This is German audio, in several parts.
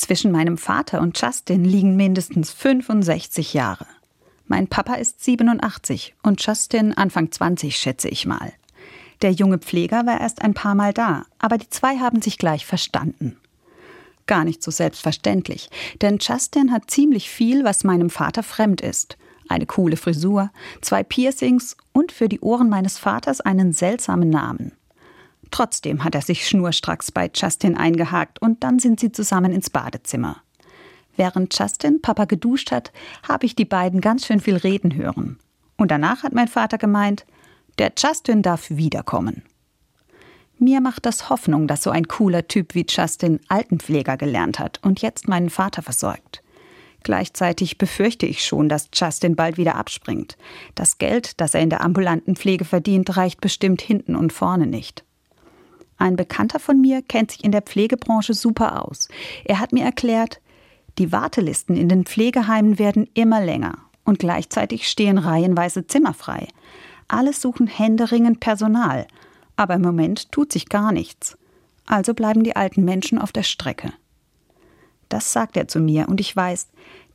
Zwischen meinem Vater und Justin liegen mindestens 65 Jahre. Mein Papa ist 87 und Justin Anfang 20, schätze ich mal. Der junge Pfleger war erst ein paar Mal da, aber die zwei haben sich gleich verstanden. Gar nicht so selbstverständlich, denn Justin hat ziemlich viel, was meinem Vater fremd ist. Eine coole Frisur, zwei Piercings und für die Ohren meines Vaters einen seltsamen Namen. Trotzdem hat er sich schnurstracks bei Justin eingehakt und dann sind sie zusammen ins Badezimmer. Während Justin Papa geduscht hat, habe ich die beiden ganz schön viel reden hören. Und danach hat mein Vater gemeint, der Justin darf wiederkommen. Mir macht das Hoffnung, dass so ein cooler Typ wie Justin Altenpfleger gelernt hat und jetzt meinen Vater versorgt. Gleichzeitig befürchte ich schon, dass Justin bald wieder abspringt. Das Geld, das er in der ambulanten Pflege verdient, reicht bestimmt hinten und vorne nicht. Ein Bekannter von mir kennt sich in der Pflegebranche super aus. Er hat mir erklärt, die Wartelisten in den Pflegeheimen werden immer länger und gleichzeitig stehen reihenweise Zimmer frei. Alle suchen händeringend Personal, aber im Moment tut sich gar nichts. Also bleiben die alten Menschen auf der Strecke. Das sagt er zu mir und ich weiß,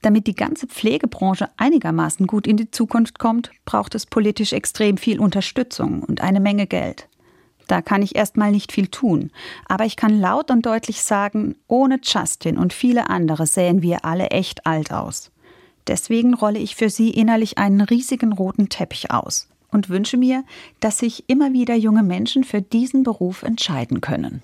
damit die ganze Pflegebranche einigermaßen gut in die Zukunft kommt, braucht es politisch extrem viel Unterstützung und eine Menge Geld. Da kann ich erstmal nicht viel tun. Aber ich kann laut und deutlich sagen, ohne Justin und viele andere sähen wir alle echt alt aus. Deswegen rolle ich für sie innerlich einen riesigen roten Teppich aus und wünsche mir, dass sich immer wieder junge Menschen für diesen Beruf entscheiden können.